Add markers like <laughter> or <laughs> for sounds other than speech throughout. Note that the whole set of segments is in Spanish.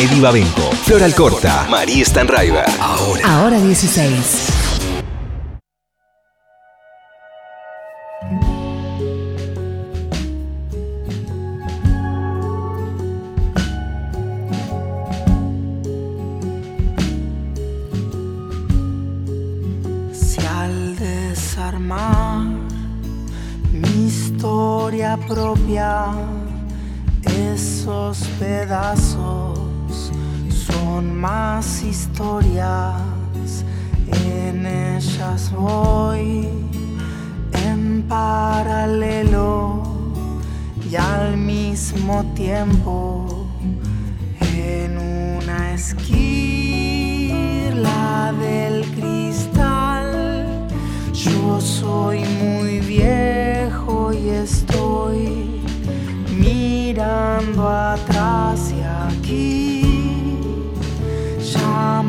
Eddie Babenco, Floral Corta, María Stanraiver. Ahora. Ahora 16.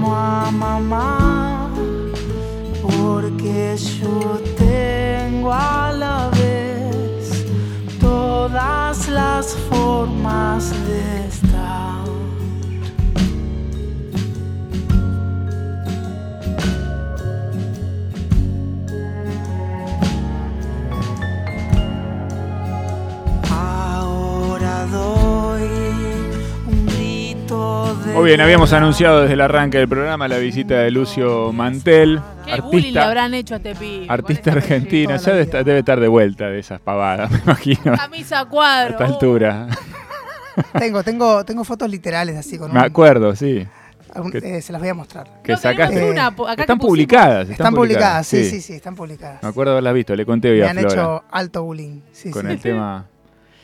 Llamo a mamá porque yo tengo a la vez todas las formas de estar. Muy bien, habíamos anunciado desde el arranque del programa la visita de Lucio Mantel, ¿Qué bullying le artista, habrán hecho a este pibe? artista esta argentino. Ya debe estar, debe estar de vuelta de esas pavadas, <laughs> me imagino, a Camisa a cuadro. esta uh. altura. Tengo, tengo, tengo fotos literales así con Me un- acuerdo, sí. algún- que- eh, se las voy a mostrar. Que No, sacaste. una, acá están publicadas. Están, publicadas, sí, sí, sí, están publicadas. Me acuerdo haberlas visto, le conté hoy Me a han Flora hecho alto bullying. Sí, con sí. el <laughs> tema.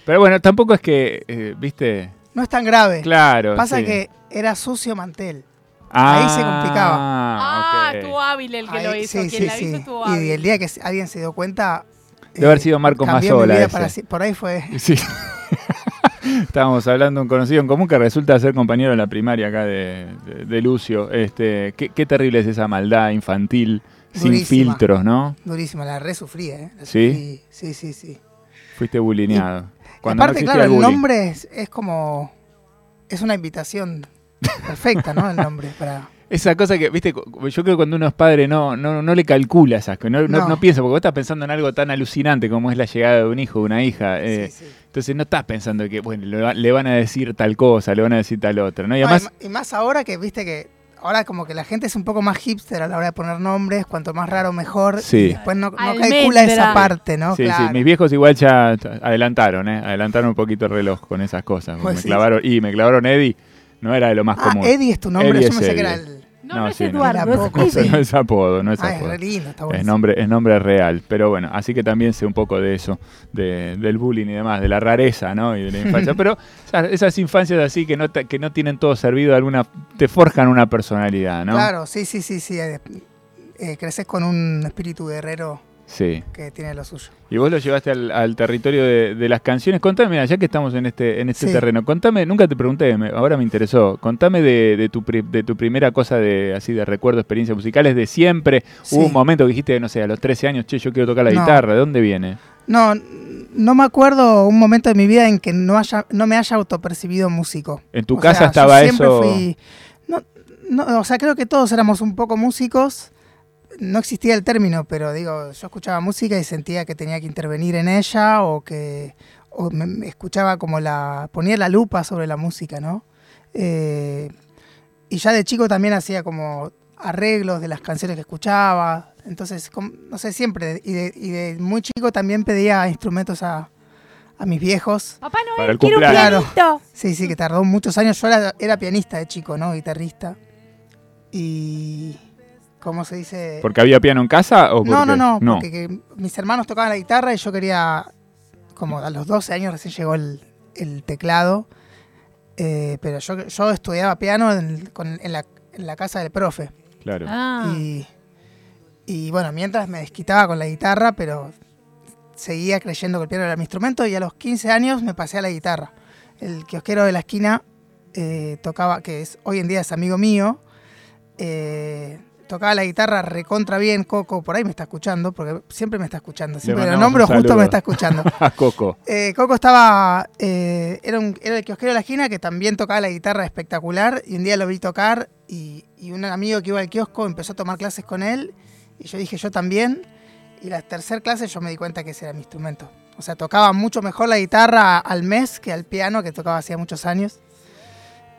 Pero bueno, tampoco es que, eh, viste, No es tan grave. claro. Pasa sí. que era sucio mantel. Ah, ahí se complicaba. Ah, ok. estuvo hábil el que lo hizo. sí, Quien sí, la sí. hizo estuvo hábil. Y el día que alguien se dio cuenta. Debe haber sido Marcos si- Por ahí fue. <laughs> Sí. <laughs> Estábamos hablando de un conocido en común que resulta ser compañero en la primaria acá de, de- de Lucio. Este, qué, qué terrible es esa maldad infantil, sin filtros, ¿no? Durísima, la re sufrí, ¿eh? La ¿Sí? sufrí, Sí, sí, sí. Fuiste bulineado. Y Cuando no aparte, claro, el nombre es, es como. Es una invitación perfecta, ¿no? El nombre para. Esa cosa que, viste, yo creo que cuando uno es padre no, no, no le calcula esas cosas, no, no, No. no piensa, porque vos estás pensando en algo tan alucinante como es la llegada de un hijo, de una hija. eh, sí, sí. Entonces no estás pensando que, bueno, le, va- le van a decir tal cosa, le van a decir tal otra, ¿no? Y No, además, y, más ahora que viste que ahora como que la gente es un poco más hipster a la hora de poner nombres, cuanto más raro mejor. Sí. Y después no, calcula esa parte, ¿no? sí, claro. sí, mis viejos igual ya adelantaron, ¿eh? Adelantaron un poquito el reloj con esas cosas. Pues me sí. clavaron, y me clavaron Eddie, no era de lo más ah, común. Eddie es tu nombre, Eddie yo es pensé que era el. No, No, no, es sí, no. Eduardo, Era es no <laughs> es apodo, no es Ah, es apodo. re lindo, está Es bueno. nombre, es nombre real, pero bueno, así que también sé un poco de eso, de- del bullying y demás, de la rareza, ¿no? Y de la infancia. <laughs> pero esas, esas infancias así que no, te- que no tienen todo servido, alguna te forjan una personalidad, ¿no? Claro, sí, sí, sí, sí. eh, eh, creces con un espíritu guerrero Sí. que tiene lo suyo. Y vos lo llevaste al, al territorio de, de las canciones. Contame, mira, ya que estamos en este, en este Sí. terreno, contame, nunca te pregunté, me- ahora me interesó, contame de, de tu, pri- de tu primera cosa de así de recuerdo, experiencias musicales de siempre. Sí. Hubo un momento que dijiste, no sé, a los 13 años, che, yo quiero tocar la No. guitarra, ¿de dónde viene? No, no me acuerdo un momento de mi vida en que no haya, no me haya autopercibido músico. ¿En tu O casa sea, yo estaba siempre eso? fui- no, no, o sea, creo que todos éramos un poco músicos. No existía el término, pero digo, yo escuchaba música y sentía que tenía que intervenir en ella o que o me, me escuchaba como la ponía la lupa sobre la música, ¿no? Eh, y ya de chico también hacía como arreglos de las canciones que escuchaba. Entonces, no sé, siempre. Y de, y de muy chico también pedía instrumentos a, a mis viejos. Papá Noel, Para el quiero un cumpleaños. pianito. Sí, sí, que tardó muchos años. Yo era, era pianista de chico, ¿no? Guitarrista. Y. ¿Cómo se dice? ¿Porque había piano en casa o no, no, no, porque que mis hermanos tocaban la guitarra y yo quería. Como a los 12 años recién llegó el, el teclado. eh, pero yo, yo estudiaba piano en, el- con- en la, en la casa del profe. Claro. Ah, Y, y bueno, mientras me desquitaba con la guitarra, pero seguía creyendo que el piano era mi instrumento y a los 15 años me pasé a la guitarra. El kiosquero de la esquina eh, tocaba, que es hoy en día es amigo mío, eh, tocaba la guitarra recontra bien, Coco, por ahí me está escuchando, porque siempre me está escuchando, siempre lo nombro, justo me está escuchando. <laughs> A Coco. Eh, Coco estaba, eh, era, un, era el kiosquero de la esquina que también tocaba la guitarra espectacular y un día lo vi tocar y, y un amigo que iba al kiosco empezó a tomar clases con él y yo dije yo también y la tercera clase yo me di cuenta que ese era mi instrumento. O sea, tocaba mucho mejor la guitarra al mes que al piano que tocaba hacía muchos años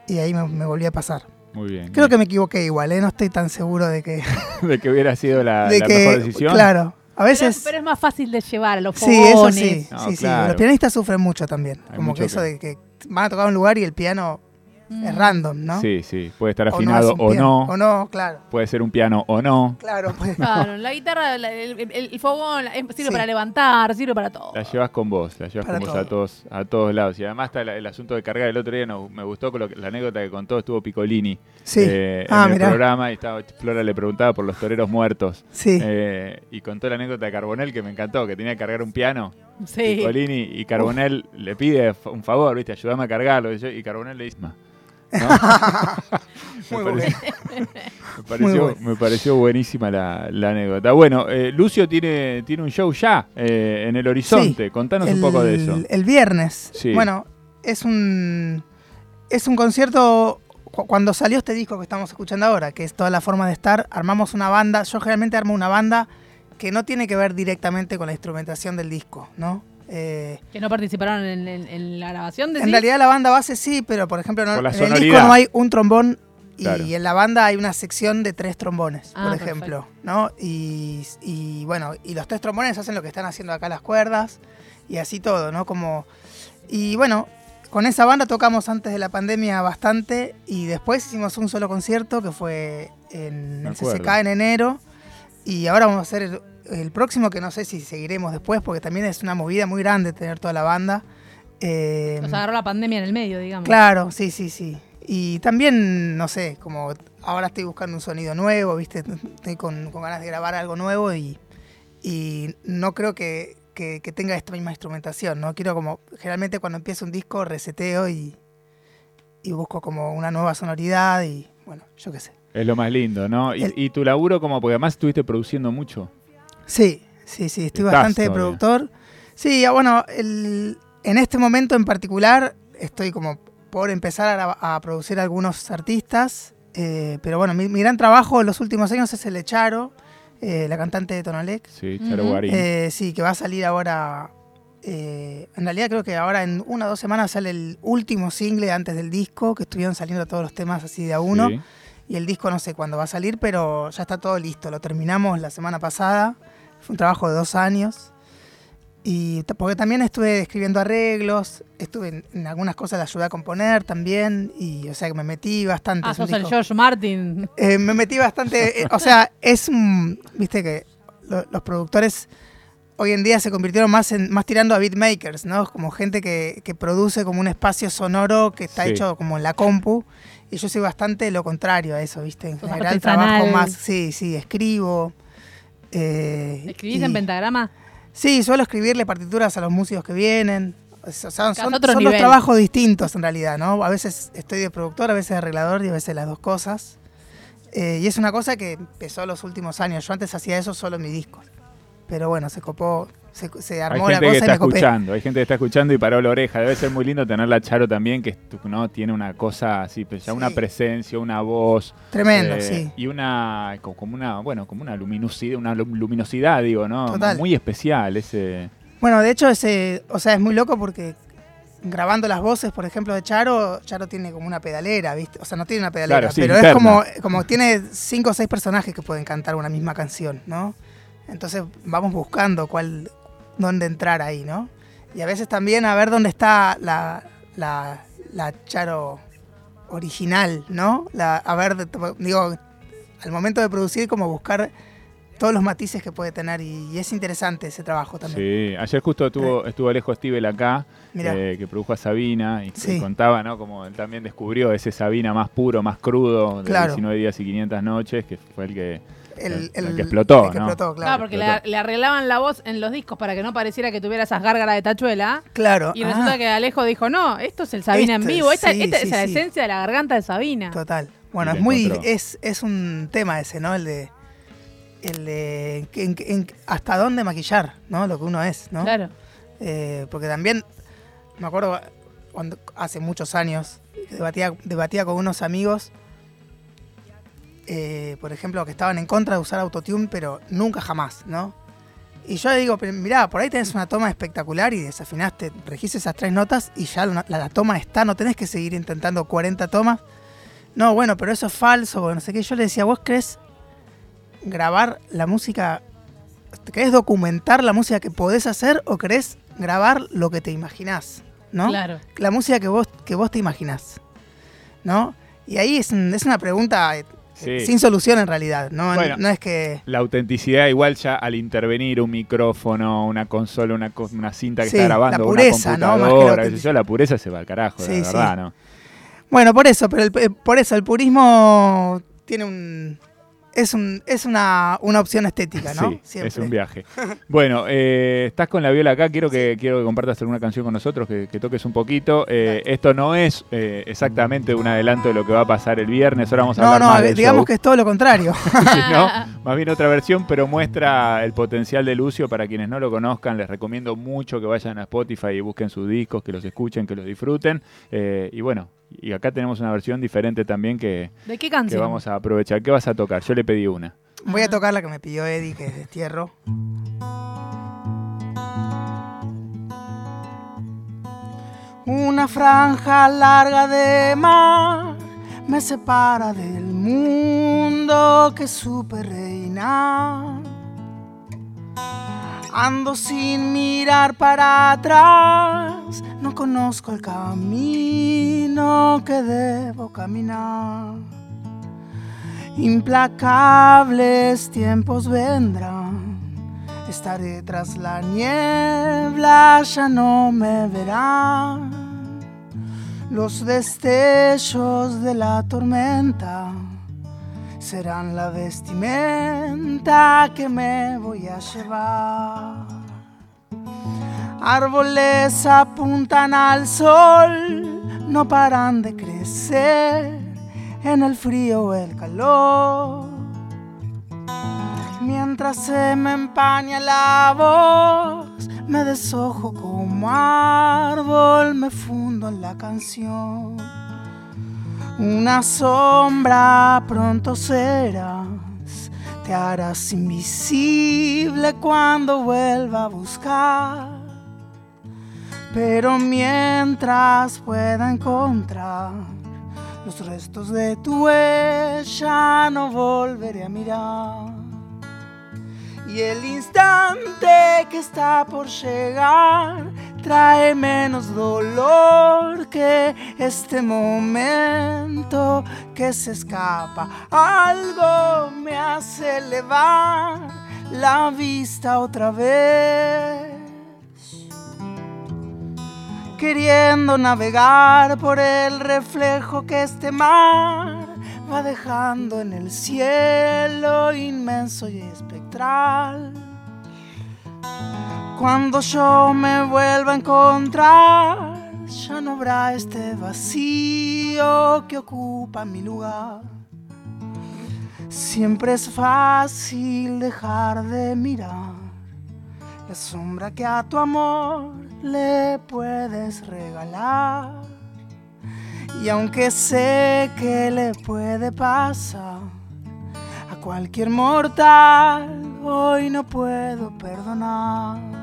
y ahí me, me volví a pasar. Muy bien. Creo que me equivoqué igual, ¿eh? no estoy tan seguro de que... <laughs> de que hubiera sido la, de la que mejor decisión. Claro, a Pero, veces... pero es más fácil de llevar a los Sí, eso fogones. sí, No, sí, sí. claro. Los pianistas sufren mucho también. Hay como mucho que eso que- de que van a tocar un lugar y el piano. Es random, ¿no? Sí, sí. Puede estar O no afinado o no. O no, claro. Puede ser un piano o no. Claro, pues. <laughs> Claro, la guitarra, la- el, el- el fogón sirve Sí. para levantar, sirve para todo. La llevas con vos, la llevas Para con vos a todos, a todos lados. Y además está el asunto de cargar. El otro día no- me gustó con lo que- la anécdota que contó, estuvo Piccolini Sí. eh, ah, en el mirá. programa y estaba, Flora le preguntaba por los toreros muertos. Sí. Eh, y contó la anécdota de Carbonell que me encantó, que tenía que cargar un piano. Sí. Piccolini y Carbonell le pide un favor, ¿viste? Ayúdame a cargarlo. Y, yo- y Carbonell le dice, "Ma". ¿No? <laughs> <laughs> Muy me, pareció, me, pareció, bueno. me pareció buenísima la, la anécdota. Bueno, eh, Lucio tiene, tiene un show ya eh, en el horizonte. Contanos un poco de eso. El viernes. Sí. Bueno, es un. Es un concierto. cu- Cuando salió este disco que estamos escuchando ahora, que es toda la forma de estar, armamos una banda. Yo generalmente armo una banda que no tiene que ver directamente con la instrumentación del disco, ¿no? Eh, Que no participaron en, en- en la grabación de En realidad la banda base sí, pero por ejemplo no- Por la en el disco no hay un trombón y Claro. en la banda hay una sección de tres trombones, Ah, por ejemplo, ¿no? Y, y, bueno, y los tres trombones hacen lo que están haciendo acá las cuerdas y así todo, ¿no? Como y bueno, con esa banda tocamos antes de la pandemia bastante y después hicimos un solo concierto que fue en Me el acuerdo. CCK en enero y ahora vamos a hacer el, próximo que no sé si seguiremos después porque también es una movida muy grande tener toda la banda. Eh, Nos agarró la pandemia en el medio, digamos. Claro, sí, sí, sí. Y también, no sé, como ahora estoy buscando un sonido nuevo, ¿viste? Estoy con, con ganas de grabar algo nuevo y, y no creo que, que- que tenga esta misma instrumentación, ¿no? Quiero como, generalmente cuando empiezo un disco reseteo y, y busco como una nueva sonoridad y, bueno, yo qué sé. Es lo más lindo, ¿no? Y, El- y tu laburo como, porque además estuviste produciendo mucho. Sí, sí, sí, estoy Estás bastante de todavía. productor. Sí, ah, bueno, el- en este momento en particular estoy como por empezar a, producir algunos artistas, eh, pero bueno, mi, mi gran trabajo en los últimos años es el de Charo, eh, la cantante de Tonalec. Sí, Charo. Guarín. Eh, sí, que va a salir ahora. eh, en realidad creo que ahora en una o dos semanas sale el último single antes del disco, que estuvieron saliendo todos los temas así de a uno. Sí. Y el disco no sé cuándo va a salir, pero ya está todo listo. Lo terminamos la semana pasada. Fue un trabajo de dos años. Y porque también estuve escribiendo arreglos, estuve en, en algunas cosas, la ayudé a componer también. Y o sea que me metí bastante. Ah, sos el disco- George Martin. eh, me metí bastante. eh, o sea, es un. Viste que lo- los productores hoy en día se convirtieron más en más tirando a beatmakers, ¿no? Como gente que, que produce como un espacio sonoro que está Sí. hecho como en la compu. Y yo soy bastante lo contrario a eso, ¿viste? En general trabajo más. Sí, sí, escribo. Eh, ¿Escribís y- en pentagrama? Sí, suelo escribirle partituras a los músicos que vienen. O sea, son, son- son dos trabajos distintos en realidad, ¿no? A veces estoy de productor, a veces de arreglador y a veces las dos cosas. Eh, y es una cosa que empezó los últimos años. Yo antes hacía eso solo en mi disco. Pero bueno, se copó, se, se Hay armó la gente que cosa y está me escuchando, hay gente que está escuchando y paró la oreja. Debe ser muy lindo tenerla Charo también, que no tiene una cosa así, pues, ya Sí. una presencia, una voz. Tremendo, eh, sí. Y una, co- como una, bueno, como una luminosidad, una lum- luminosidad, digo, ¿no? Total. Muy especial ese. Bueno, de hecho, ese, o sea, es muy loco porque grabando las voces, por ejemplo, de Charo, Charo tiene como una pedalera, ¿viste? O sea, no tiene una pedalera, Claro, sí, pero interna. es como, como tiene cinco o seis personajes que pueden cantar una misma canción, ¿no? Entonces vamos buscando cuál, dónde entrar ahí, ¿no? Y a veces también a ver dónde está la, la, la Charo original, ¿no? La, a ver, digo, al momento de producir, como buscar todos los matices que puede tener y, y es interesante ese trabajo también. Sí, ayer justo estuvo, estuvo Alejo Stivel acá, eh, que produjo a Sabina y, Sí. y contaba, ¿no? Como él también descubrió ese Sabina más puro, más crudo, de Claro. 19 días y 500 noches, que fue el que, el, el que explotó, el que ¿no? explotó, Claro, claro. porque le, le arreglaban la voz en los discos para que no pareciera que tuviera esas gárgaras de tachuela. Claro. Y ah, resulta que Alejo dijo, no, esto es el Sabina en Esto es- vivo, esta, sí, esta sí, es la sí. esencia de la garganta de Sabina. Total. Bueno, es muy. Es, es un tema ese, ¿no? El de. El de. en- en- hasta dónde maquillar, ¿no? Lo que uno es, ¿no? Claro. Eh, porque también. Me acuerdo cuando hace muchos años. Debatía, debatía con unos amigos. Eh, por ejemplo, que estaban en contra de usar autotune, pero nunca jamás, ¿no? Y yo le digo, mirá, por ahí tenés una toma espectacular y desafinaste, registe esas tres notas y ya la, la toma está, no tenés que seguir intentando 40 tomas. No, bueno, pero eso es falso, no sé qué. Yo le decía, ¿vos crees grabar la música, querés documentar la música que podés hacer o querés grabar lo que te imaginás? ¿No? Claro. La música que vos, que vos te imaginás. ¿No? Y ahí es, es una pregunta eh, Sí. sin solución en realidad. No, Bueno. no es que... La autenticidad, igual ya al intervenir un micrófono, una consola, una, una cinta que Sí, está grabando, la pureza, una ¿no? Más que la computadora, pureza se va al carajo, Sí, la sí. verdad, ¿no? Bueno, por eso, pero el, eh, por eso el purismo tiene un... Es, un, es una, una opción estética, ¿no? Sí, Siempre. es un viaje. <laughs> Bueno, eh, estás con la viola acá, quiero que, quiero que compartas alguna canción con nosotros, que, que toques un poquito. Eh, esto no es eh, exactamente un adelanto de lo que va a pasar el viernes, ahora vamos a No, hablar no, del digamos show. que es todo lo contrario. <laughs> Sí, ¿no? <laughs> Más bien otra versión, pero muestra el potencial de Lucio. Para quienes no lo conozcan, les recomiendo mucho que vayan a Spotify y busquen sus discos, que los escuchen, que los disfruten. Eh, y bueno, y acá tenemos una versión diferente también que, ¿De qué que vamos a aprovechar. ¿Qué vas a tocar? Yo le pedí una. Voy a tocar la que me pidió Eddie, que es Destierro. Una franja larga de mar me separa del mundo que supe reinar. Ando sin mirar para atrás, no conozco el camino que debo caminar. Implacables tiempos vendrán. Estaré tras la niebla, ya no me verán. Los destellos de la tormenta serán la vestimenta que me voy a llevar. Árboles apuntan al sol, no paran de crecer en el frío o el calor. Mientras se me empaña la voz, me deshojo como árbol, me fundo en la canción. Una sombra pronto serás, te harás invisible cuando vuelva a buscar. Pero mientras pueda encontrar los restos de tu huella, no volveré a mirar. Y el instante que está por llegar trae menos dolor que este momento que se escapa. Algo me hace elevar la vista otra vez queriendo navegar por el reflejo que este mar va dejando en el cielo inmenso y espectral. Cuando yo me vuelva a encontrar, ya no habrá este vacío que ocupa mi lugar. Siempre es fácil dejar de mirar la sombra que a tu amor le puedes regalar. Y aunque sé que le puede pasar a cualquier mortal, hoy no puedo perdonar.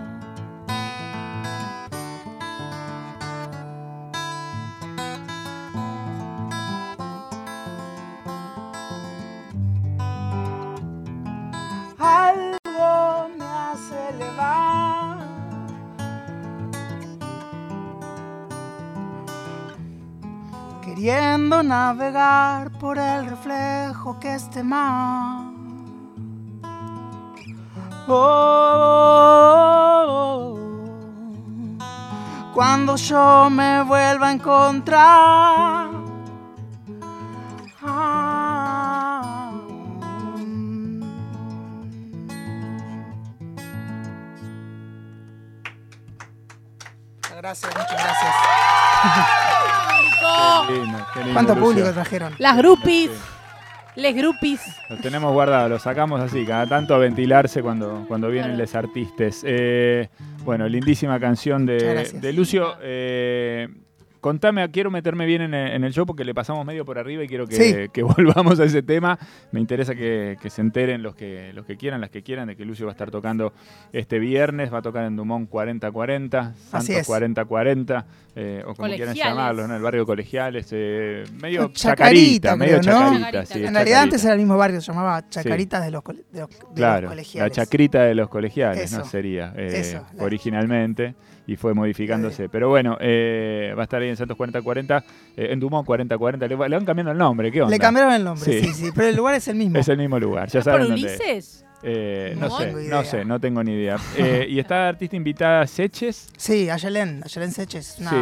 Queriendo navegar por el reflejo que este mar. Oh, cuando yo me vuelva a encontrar. Ah, gracias, muchas gracias. <laughs> público! Qué lindo, qué lindo, ¿Cuánto Lucio. público trajeron? Las grupis, Sí. les grupis. Lo tenemos guardado, lo sacamos así, cada tanto a ventilarse cuando, cuando vienen Claro. los artistas. Eh, bueno, lindísima canción de, de Lucio. Eh, contame, quiero meterme bien en el, en el show porque le pasamos medio por arriba y quiero que, Sí. que <laughs> volvamos a ese tema. Me interesa que, que se enteren los que, los que quieran, las que quieran, de que Lucio va a estar tocando este viernes, va a tocar en Dumont 4040, Así Santos es. 4040, eh, o como quieran Colegiales. llamarlo, ¿no? El barrio colegiales, eh, medio Chacarita, chacarita, medio creo, ¿no? chacarita. Sí. En realidad antes era el mismo barrio, se llamaba Chacaritas de los, cole- de los- de los Claro, la colegiales. chacrita de los colegiales, ¿no? Sería eh, Eso, originalmente y fue modificándose. Pero bueno, eh, va a estar ahí en Santos 4040, eh, en Dumont 4040. Le, le van cambiando el nombre, ¿qué onda? Le cambiaron el nombre, Sí. sí. sí, pero el lugar es el mismo. Es el mismo lugar, ya ¿No es por saben es. Ulises? Eh, no, No sé, tengo no idea. sé, no tengo ni idea. <laughs> Eh, y está artista invitada Seches. Sí, Ayelen, Ayelen Seches, una, Sí.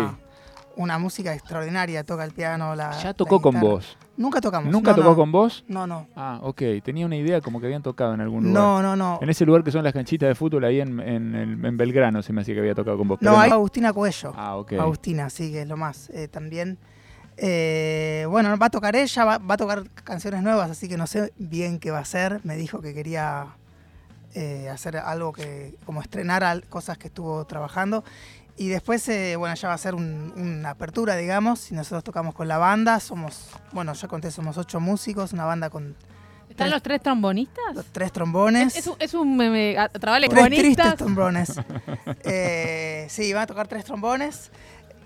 una música extraordinaria, toca el piano, la Ya la tocó con vos. Nunca tocamos. ¿Nunca no, tocó no. con vos? No, no. Ah, ok. Tenía una idea como que habían tocado en algún lugar. No, no, no. En ese lugar que son las canchitas de fútbol ahí en, en, el- en Belgrano se me hacía que había tocado con vos. No, pero hay Agustina Cuello. Ah, ok. Agustina, sí, que es lo más. eh, también. Eh, bueno, va a tocar ella, va, va a tocar canciones nuevas, así que no sé bien qué va a hacer. Me dijo que quería eh, hacer algo que, como estrenar al- cosas que estuvo trabajando. Y después, eh, bueno, ya va a ser un- una apertura, digamos. Y nosotros tocamos con la banda. Somos, bueno, ya conté, somos ocho músicos, una banda con ¿Están Tres- los tres trombonistas? los tres trombones. Es, es un, es un Tres tristes trombones. <laughs> Eh, sí, van a tocar tres trombones,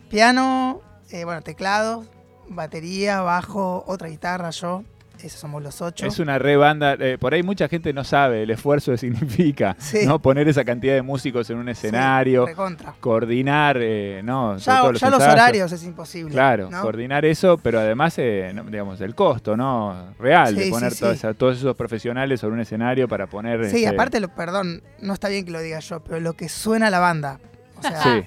piano, eh, bueno, teclado, batería, bajo, otra guitarra, yo. Esos somos los ocho. Es una re banda. eh, por ahí mucha gente no sabe el esfuerzo que <laughs> significa Sí. no poner esa cantidad de músicos en un escenario, Sí, coordinar, eh, no, Ya, los, ya los ensayos. horarios es imposible. Claro, ¿no? coordinar eso, pero además, eh, digamos, el costo, ¿no? Real de poner toda esa- todos esos profesionales sobre un escenario para poner. Sí, este, aparte, lo, perdón, no está bien que lo diga yo, pero lo que suena la banda. O sea, Sí,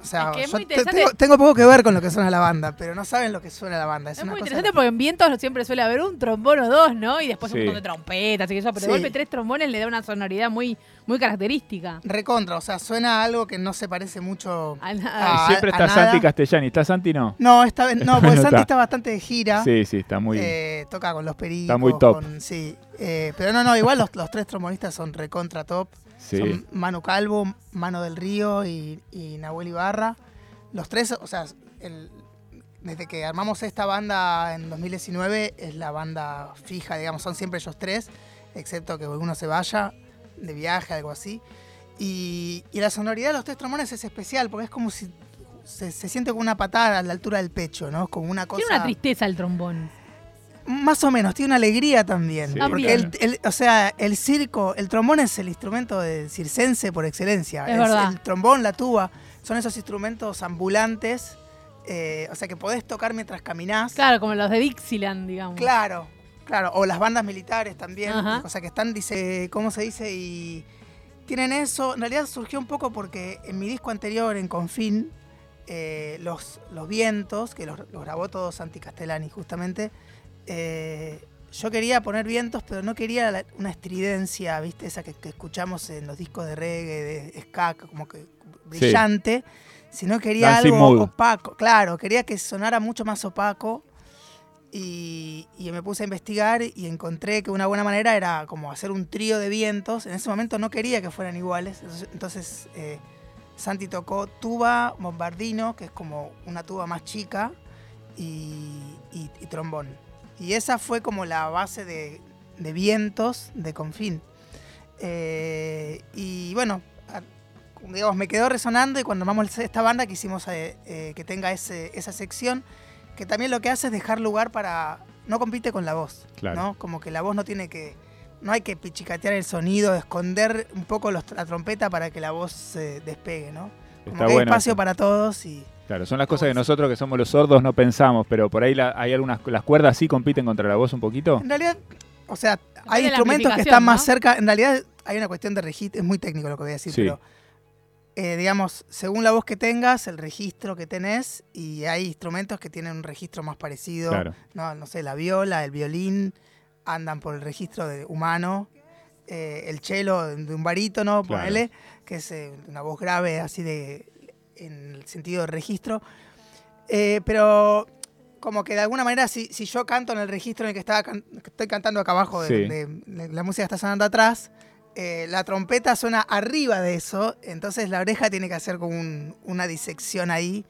o sea Es que es yo muy te- interesante. tengo, tengo poco que ver con lo que suena la banda, pero no saben lo que suena la banda. Es, Es una muy cosa interesante porque en vientos siempre suele haber un trombón o dos, ¿no? Y después Sí. un montón de trompetas y eso, pero Sí. de golpe tres trombones le da una sonoridad muy, muy característica. Recontra, o sea, suena a algo que no se parece mucho. A nada. Siempre a está nada. Santi Castellani. ¿Está Santi no? No, esta vez no, <laughs> porque No Santi está. está bastante de gira. Sí, sí, está muy. Eh, toca con los pericos. Está muy top. con- sí, Eh, pero no, no, igual los, los tres trombonistas son recontra top. sí. Son Manu Calvo, Mano del Río y, y Nahuel Ibarra. Los tres, o sea, el- desde que armamos esta banda en 2019, es la banda fija, digamos, son siempre ellos tres, excepto que uno se vaya de viaje, algo así. Y, y la sonoridad de los tres trombones es especial, porque es como si se, se siente como una patada a la altura del pecho, ¿no? Como una cosa... Tiene una tristeza el trombón. Más o menos, tiene una alegría también. Sí. Porque el, o sea, el circo, el trombón es el instrumento del circense por excelencia. Es verdad. El trombón, la tuba, son esos instrumentos ambulantes, eh, o sea, que podés tocar mientras caminás. Claro, como los de Dixieland, digamos. Claro, claro. O las bandas militares también. Ajá. O sea, que están, dice, ¿cómo se dice? Y tienen eso. En realidad surgió un poco porque en mi disco anterior, en Confín, eh, los, los vientos, que los, los grabó todo Santi Castellani justamente, eh, yo quería poner vientos, pero no quería la- una estridencia, ¿viste? Esa que, que escuchamos en los discos de reggae, de ska, como que brillante, sino quería Dancing algo Mood. opaco. Claro, quería que sonara mucho más opaco. Y, y me puse a investigar y encontré que una buena manera era como hacer un trío de vientos. En ese momento no quería que fueran iguales. Entonces, entonces, eh, Santi tocó tuba, bombardino, que es como una tuba más chica, y, y- y trombón. Y esa fue como la base de, de vientos de Confín. Eh, y bueno, digamos, me quedó resonando y cuando armamos esta banda quisimos eh, eh, que tenga ese- esa sección que también lo que hace es dejar lugar para... No compite con la voz, Claro. ¿no? Como que la voz no tiene que... No hay que pichicatear el sonido, esconder un poco los- la trompeta para que la voz se despegue, ¿no? Como Está que hay espacio eso. para todos y... Claro, son las cosas que nosotros que somos los sordos no pensamos, pero por ahí la- hay algunas las cuerdas sí compiten contra la voz un poquito. En realidad, o sea, hay instrumentos que están más cerca. En realidad hay una cuestión de registro, es muy técnico lo que voy a decir, Sí. pero eh, digamos, según la voz que tengas, el registro que tenés, y hay instrumentos que tienen un registro más parecido. Claro. No, no sé, la viola, el violín, andan por el registro de humano. eh, el cello de un barítono, Claro. ponele, que es eh, una voz grave así de en el sentido de registro. Eh, pero como que de alguna manera, si, si yo canto en el registro en el que, estaba can- estoy cantando acá abajo, de, Sí. de- de- la música está sonando atrás, eh, la trompeta suena arriba de eso, entonces la oreja tiene que hacer como un- una disección ahí,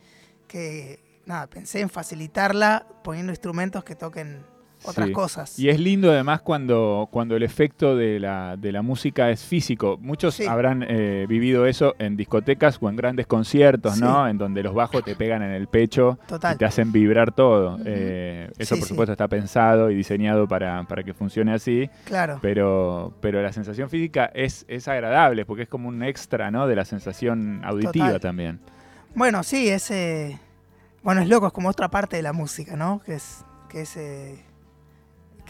que nada, pensé en facilitarla poniendo instrumentos que toquen otras Sí. cosas. Y es lindo además cuando, cuando el efecto de la, de la música es físico. Muchos Sí. habrán eh, vivido eso en discotecas o en grandes conciertos, Sí. ¿no? En donde los bajos te pegan en el pecho Total. y te hacen vibrar todo. Eh, eso, por supuesto, está pensado y diseñado para, para que funcione así. Claro. Pero, pero la sensación física es, es agradable porque es como un extra, ¿no? De la sensación auditiva Total. también. Bueno, sí, es. eh, bueno, es loco, es como otra parte de la música, ¿no? Que es. Que es.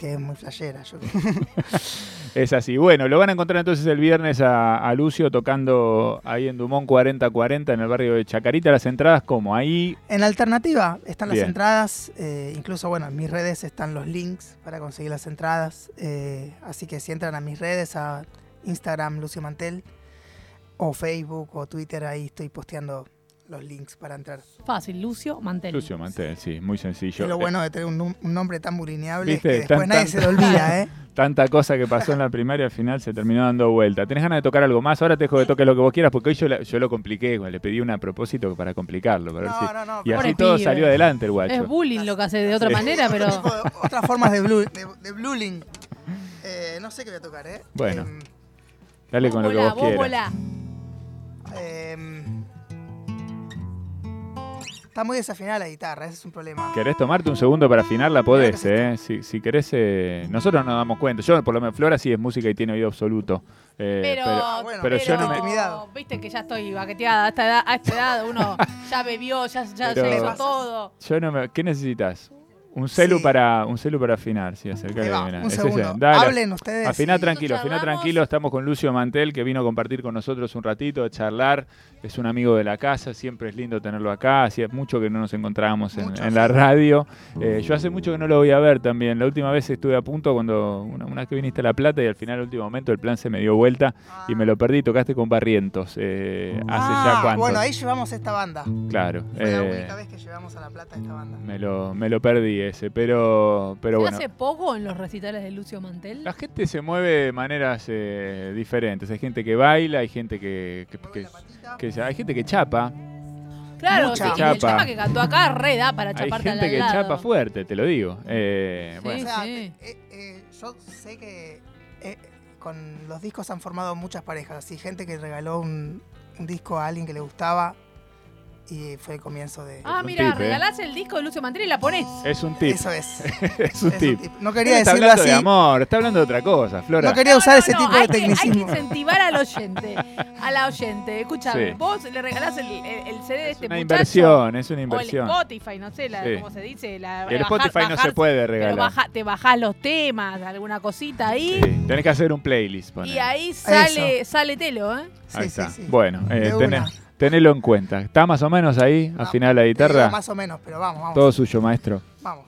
Que es muy flashera. Yo, <laughs> Es así. Bueno, lo van a encontrar entonces el viernes a, a Lucio tocando ahí en Dumont 4040 en el barrio de Chacarita. Las entradas como ahí. en alternativa están las Bien. entradas, eh, incluso, bueno, en mis redes están los links para conseguir las entradas. eh, así que si entran a mis redes, a Instagram Lucio Mantel, o Facebook o Twitter, ahí estoy posteando los links para entrar. Fácil, Lucio Mantel. Lucio Mantel, sí, muy sencillo. Es lo Eh, bueno de tener un, nombre tan burineable Viste, que después tan- nadie tan- se le olvida, <laughs> ¿eh? tanta cosa que pasó en la primaria, al final se terminó dando vuelta. ¿Tenés ganas de tocar algo más? Ahora te dejo que toques lo que vos quieras porque hoy yo, la- yo lo compliqué, le pedí un a propósito para complicarlo. para ver si- No, no, no. Y así todo pibe. salió adelante el Es guacho. bullying lo que hace de otra Sí. manera, pero. <laughs> Otras formas de, blue, de, de blueling. Eh, no sé qué voy a tocar, ¿eh? Bueno. Em, Dale con lo que Volá, vos quieras. volá. Está muy desafinada la guitarra, ese es un problema. ¿Querés tomarte un segundo para afinarla? Podés, Claro que ¿eh? Si, si querés, eh, nosotros nos damos cuenta. Yo, por lo menos, Flora sí es música y tiene oído absoluto. Eh, Pero, Ah, bueno, pero yo no me- Intimidado. Viste que ya estoy baqueteada. A esta edad, a esta edad uno <laughs> ya bebió, ya, ya, ya hizo todo. yo no me- ¿Qué necesitas? Un celu Sí. para un celu para afinar, sí, mirá. un Es segundo. ese. Dale, Hablen ustedes. Afiná y- tranquilo, charlamos. tranquilo. Estamos con Lucio Mantel, que vino a compartir con nosotros un ratito, a charlar. Es un amigo de la casa, siempre es lindo tenerlo acá. Hacía mucho que no nos encontrábamos en, la sí. radio. Eh, yo hace mucho que no lo voy a ver también. La última vez estuve a punto cuando una, una vez que viniste a La Plata y al final, al último momento, el plan se me dio vuelta y me lo perdí. Tocaste con Barrientos eh, hace Ah, ya cuánto. Bueno, ahí llevamos esta banda. Claro. Fue la eh, única vez que llevamos a La Plata esta banda. me, lo, me lo perdí ese, pero, pero ¿Se bueno. hace poco en los recitales de Lucio Mantel? La gente se mueve de maneras eh, diferentes. Hay gente que baila, hay gente que, que- que- hay gente que chapa, Claro, Mucha. sí, y el Chapa. que cantó acá re da para hay chaparte al gente que lado. chapa fuerte, te lo digo. Eh, Sí. bueno, O sea, sí. eh, eh, yo sé que eh, con los discos han formado muchas parejas. Así, gente que regaló un, un disco a alguien que le gustaba y fue el comienzo de. Ah, mira, tip, ¿eh? regalás el disco de Lucio Mantel y la ponés. es un tip. Eso es. <laughs> es un es tip. un tip. No quería está decirlo hablando así. de amor, está hablando de otra cosa, Flora. No quería No, usar no, ese no, tipo hay de que- Hay que tecnicismo. incentivar al oyente, a la oyente. Escúchame, Sí. vos le regalás el, el- el CD de es este una muchacho, inversión, es una O el inversión. Spotify, no sé, la, Sí. ¿cómo se dice? La, El bajar- Spotify no se puede regalar. baja- te bajás los temas, alguna cosita ahí. Sí, tenés que hacer un playlist. Y ahí sale, sale telo, ¿eh? Ahí Sí, está. sí, sí. Bueno, eh, De tené- una. Tenelo en cuenta. ¿Está más o menos ahí, Ah, afinar la guitarra? Más o menos, pero vamos, vamos. Todo suyo, maestro. Vamos.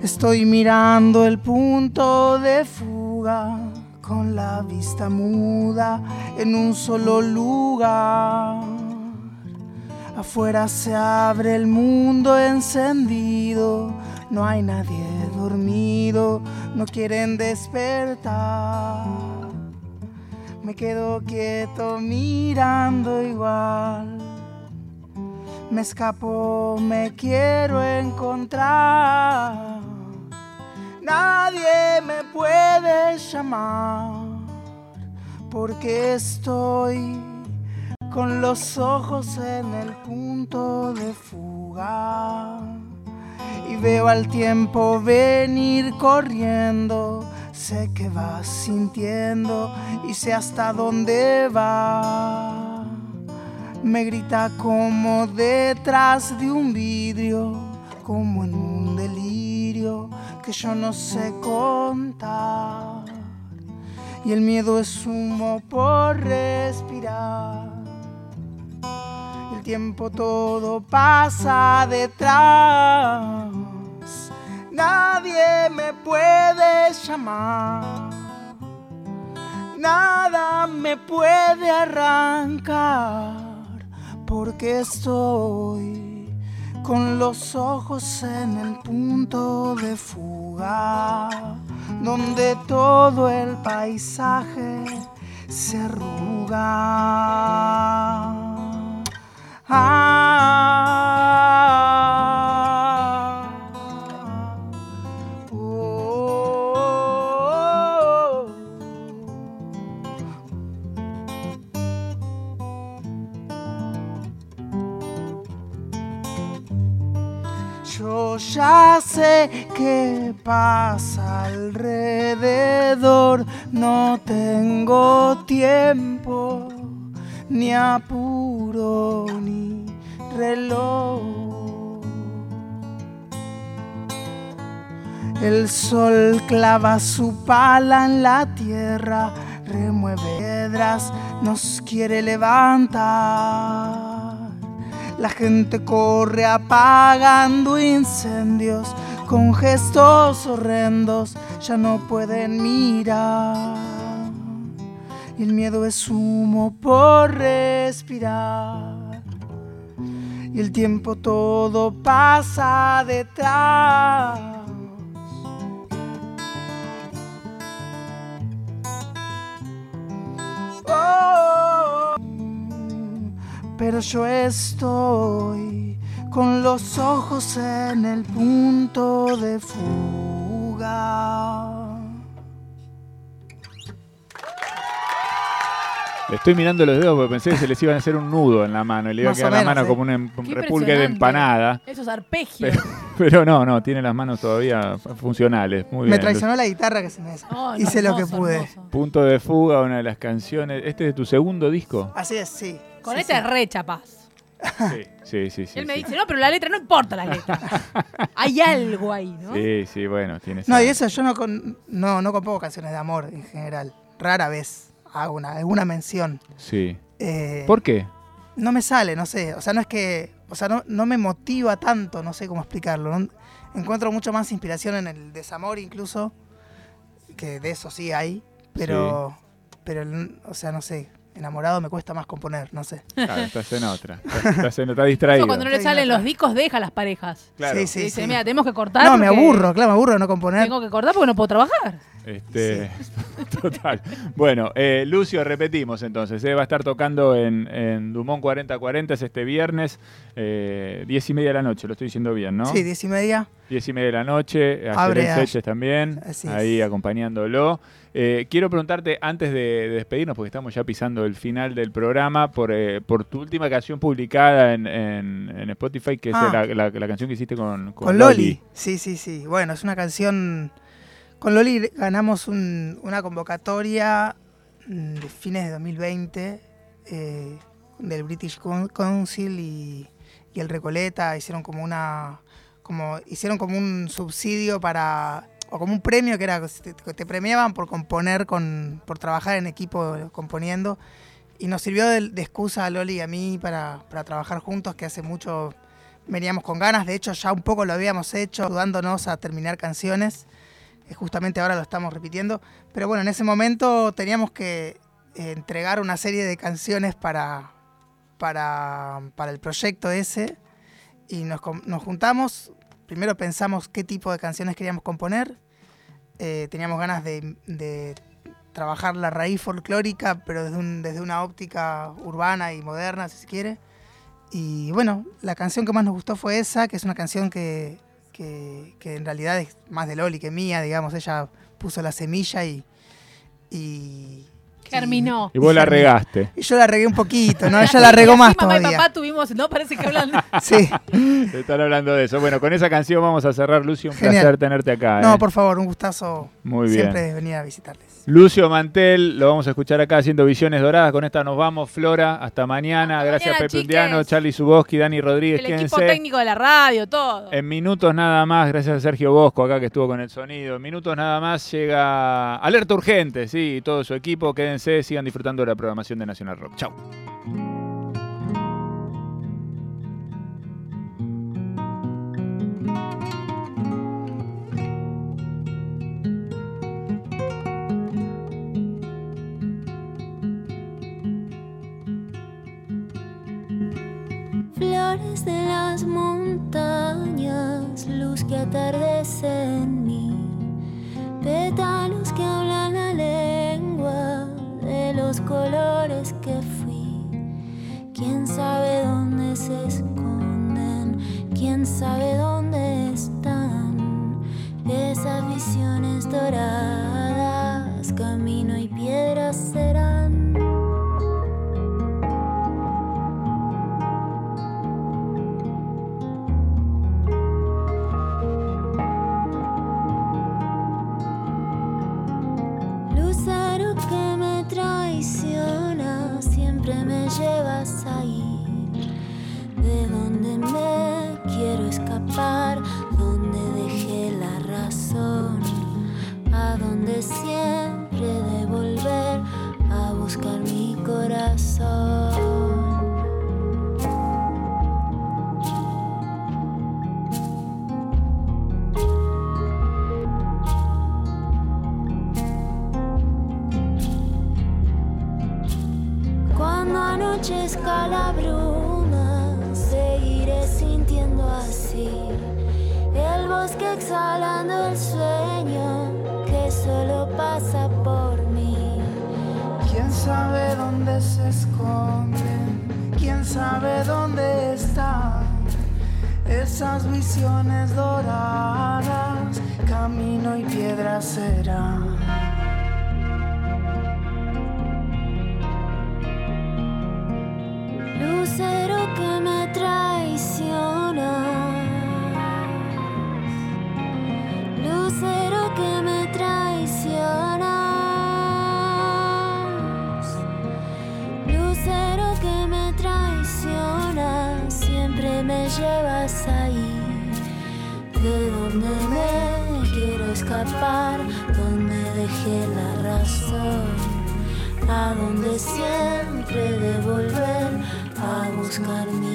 Estoy mirando el punto de fuga con la vista muda en un solo lugar. Afuera se abre el mundo encendido, no hay nadie dormido, no quieren despertar. Me quedo quieto mirando igual. Me escapo, me quiero encontrar. Nadie me puede llamar porque estoy con los ojos en el punto de fuga veo al tiempo venir corriendo. Sé que va sintiendo y sé hasta dónde va. Me grita como detrás de un vidrio, como en un delirio que yo no sé contar. Y el miedo es humo por respirar. El tiempo todo pasa detrás. Nadie me puede llamar. nada me puede arrancar, porque estoy con los ojos en el punto de fuga, donde todo el paisaje se arruga. Ah, sé qué pasa alrededor, no tengo tiempo, ni apuro, ni reloj. El sol clava su pala en la tierra, remueve piedras, nos quiere levantar. La gente corre apagando incendios con gestos horrendos, ya no pueden mirar. Y el miedo es humo por respirar. Y el tiempo todo pasa detrás. Oh, pero yo estoy con los ojos en el punto de fuga. Le estoy mirando los dedos porque pensé que se les iban a hacer un nudo en la mano y le iba a Más quedar la mano sí. como un, em- Qué repulgue de empanada. Esos arpegios. <laughs> Pero no, no, tiene las manos todavía funcionales. Muy Me bien. traicionó la guitarra que se me Oh, no, Hice lo que pude. hermoso. Punto de fuga, una de las canciones. ¿Este es de tu segundo disco? Así es, sí. Con Sí, esta sí. es re chapaz. Sí, sí, sí. sí, Él me sí. dice, no, pero la letra, no importa la letra. <laughs> Hay algo ahí, ¿no? Sí, sí, bueno, tiene No, y eso yo no, con- no, no compongo canciones de amor en general. Rara vez hago una, alguna mención. Sí. Eh, ¿Por qué? No me sale, no sé. O sea, no es que. O sea, no, no me motiva tanto, no sé cómo explicarlo. ¿no? Encuentro mucho más inspiración en el desamor, incluso. Que de eso sí hay. Pero. Pero, o sea, no sé. Enamorado me cuesta más componer, no sé. Claro, <laughs> estás en otra. Estás, estás en- estás distraído. Eso cuando no le Estoy salen los discos, deja a las parejas. Claro. Sí, sí, dice, sí. mira, tenemos que cortar. No, me aburro, claro, me aburro de no componer. Tengo que cortar porque no puedo trabajar. Este, <laughs> Total. Bueno, eh, Lucio, repetimos entonces. eh, va a estar tocando en, en Dumont 4040 es este viernes, eh, 10 y media de la noche, lo estoy diciendo bien, ¿no? Sí, diez y media. 10 y media de la noche, Abre Seches también, Así ahí es. acompañándolo. Eh, quiero preguntarte, antes de, de despedirnos, porque estamos ya pisando el final del programa, por, eh, por tu última canción publicada en, en- en Spotify, que Ah. es la, la- la canción que hiciste con, con Con Loli. Sí, sí, sí. Bueno, es una canción. Con Loli ganamos un- una convocatoria mm, de fines de 2020 eh, del British Coun- Council y, y el Recoleta. Hicieron como una como hicieron como un subsidio para o como un premio que era te, te premiaban por componer con por trabajar en equipo componiendo. Y nos sirvió de, de excusa a Loli y a mí para, para trabajar juntos que hace mucho veníamos con ganas, de hecho ya un poco lo habíamos hecho, ayudándonos a terminar canciones, justamente ahora lo estamos repitiendo, pero bueno, en ese momento teníamos que eh, entregar una serie de canciones para, para, para el proyecto ese y nos, nos juntamos, primero pensamos qué tipo de canciones queríamos componer, eh, teníamos ganas de, de trabajar la raíz folclórica, pero desde, un- desde una óptica urbana y moderna, si se quiere. Y bueno, la canción que más nos gustó fue esa, que es una canción que, que, que en realidad es más de Loli que mía, digamos, ella puso la semilla y... y Germinó. Y vos la regaste. Y yo la regué un poquito, ¿no? <laughs> Ella la regó Y más mamá y todavía. papá tuvimos, no parece que hablan. <laughs> Sí. Están hablando de eso. Bueno, con esa canción vamos a cerrar, Lucio. Un Genial. placer tenerte acá. No, ¿eh? por favor, un gustazo Muy bien. siempre venir a visitarles. Lucio Mantel, lo vamos a escuchar acá haciendo Visiones Doradas. Con esta nos vamos, Flora. Hasta mañana. Hasta Gracias, mañana, Pepe. Undiano, Charlie Suboski, Dani Rodríguez. El equipo técnico de la radio, todo. En minutos nada más, gracias a Sergio Bosco acá que estuvo con el sonido. En minutos nada más llega Alerta Urgente, sí, y todo su equipo. Quédense, Cuídense, sigan disfrutando de la programación de Nacional Rock. Chao. de las montañas, luz que atardece en mí, pétalos que hablan alegre los colores que fui. Quién sabe dónde se esconden, quién sabe dónde están esas visiones doradas. ¿Quién sabe dónde se esconden? ¿Quién sabe dónde están esas visiones doradas? Camino y piedra serán. de siempre de volver a buscarme.